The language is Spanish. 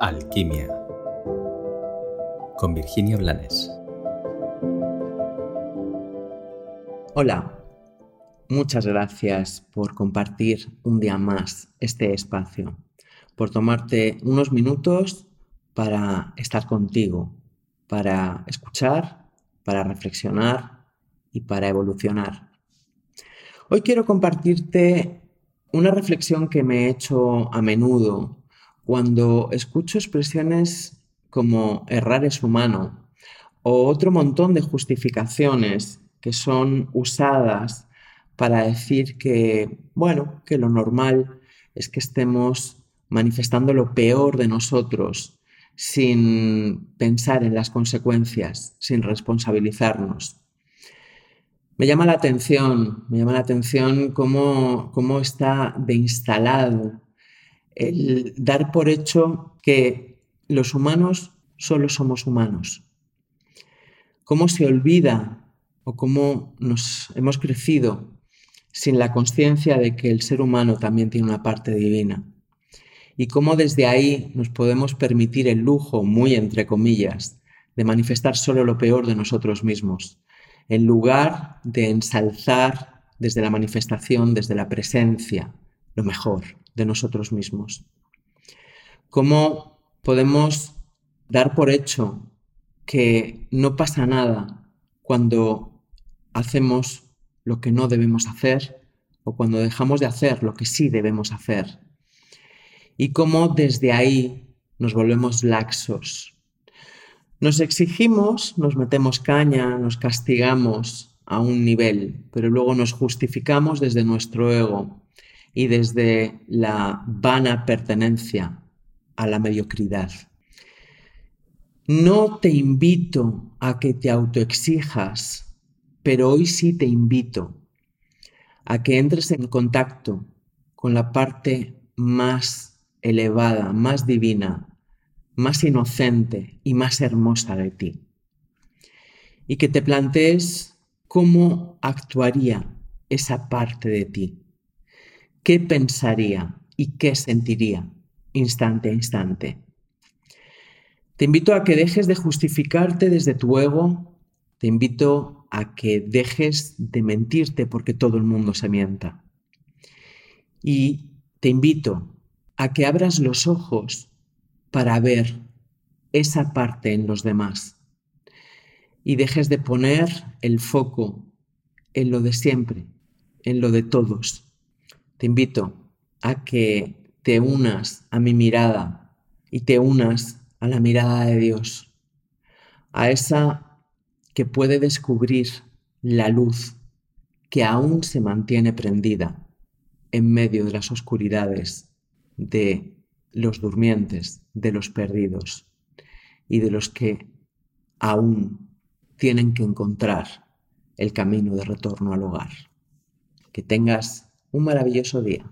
Alquimia con Virginia Blanes. Hola, muchas gracias por compartir un día más este espacio, por tomarte unos minutos para estar contigo, para escuchar, para reflexionar y para evolucionar. Hoy quiero compartirte una reflexión que me he hecho a menudo cuando escucho expresiones como errar es humano o otro montón de justificaciones que son usadas para decir que, bueno, que lo normal es que estemos manifestando lo peor de nosotros sin pensar en las consecuencias, sin responsabilizarnos. Me llama la atención, me llama la atención cómo, cómo está de instalado el dar por hecho que los humanos solo somos humanos. Cómo se olvida o cómo nos hemos crecido sin la conciencia de que el ser humano también tiene una parte divina. Y cómo desde ahí nos podemos permitir el lujo, muy entre comillas, de manifestar solo lo peor de nosotros mismos en lugar de ensalzar desde la manifestación, desde la presencia, lo mejor de nosotros mismos. ¿Cómo podemos dar por hecho que no pasa nada cuando hacemos lo que no debemos hacer o cuando dejamos de hacer lo que sí debemos hacer? Y cómo desde ahí nos volvemos laxos, nos exigimos, nos metemos caña, nos castigamos a un nivel, pero luego nos justificamos desde nuestro ego y desde la vana pertenencia a la mediocridad. No te invito a que te autoexijas, pero hoy sí te invito a que entres en contacto con la parte más elevada, más divina más inocente y más hermosa de ti. Y que te plantees cómo actuaría esa parte de ti, qué pensaría y qué sentiría instante a instante. Te invito a que dejes de justificarte desde tu ego, te invito a que dejes de mentirte porque todo el mundo se mienta. Y te invito a que abras los ojos para ver esa parte en los demás y dejes de poner el foco en lo de siempre, en lo de todos. Te invito a que te unas a mi mirada y te unas a la mirada de Dios, a esa que puede descubrir la luz que aún se mantiene prendida en medio de las oscuridades de los durmientes, de los perdidos y de los que aún tienen que encontrar el camino de retorno al hogar. Que tengas un maravilloso día.